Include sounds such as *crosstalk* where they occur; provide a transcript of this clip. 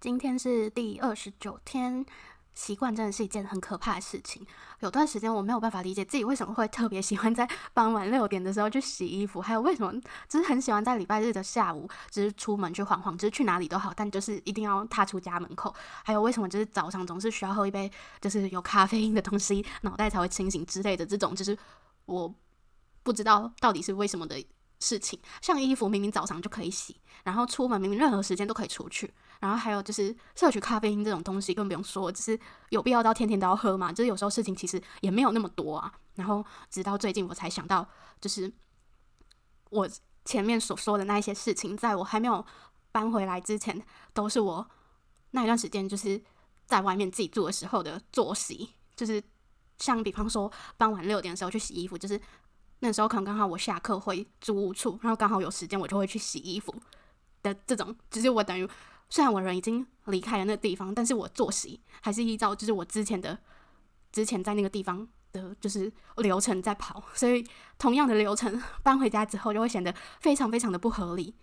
今天是第二十九天，习惯真的是一件很可怕的事情。有段时间我没有办法理解自己为什么会特别喜欢在 *laughs* 傍晚六点的时候去洗衣服，还有为什么就是很喜欢在礼拜日的下午，就是出门去晃晃，就是去哪里都好，但就是一定要踏出家门口。还有为什么就是早上总是需要喝一杯就是有咖啡因的东西，脑袋才会清醒之类的这种，就是我不知道到底是为什么的。事情，像衣服明明早上就可以洗，然后出门明明任何时间都可以出去，然后还有就是摄取咖啡因这种东西更不用说，就是有必要到天天都要喝嘛？就是有时候事情其实也没有那么多啊。然后直到最近我才想到，就是我前面所说的那一些事情，在我还没有搬回来之前，都是我那一段时间就是在外面自己住的时候的作息，就是像比方说傍晚六点的时候去洗衣服，就是。那时候可能刚好我下课回租屋处，然后刚好有时间，我就会去洗衣服的这种。就是我等于虽然我人已经离开了那个地方，但是我作息还是依照就是我之前的之前在那个地方的就是流程在跑，所以同样的流程 *laughs* 搬回家之后就会显得非常非常的不合理。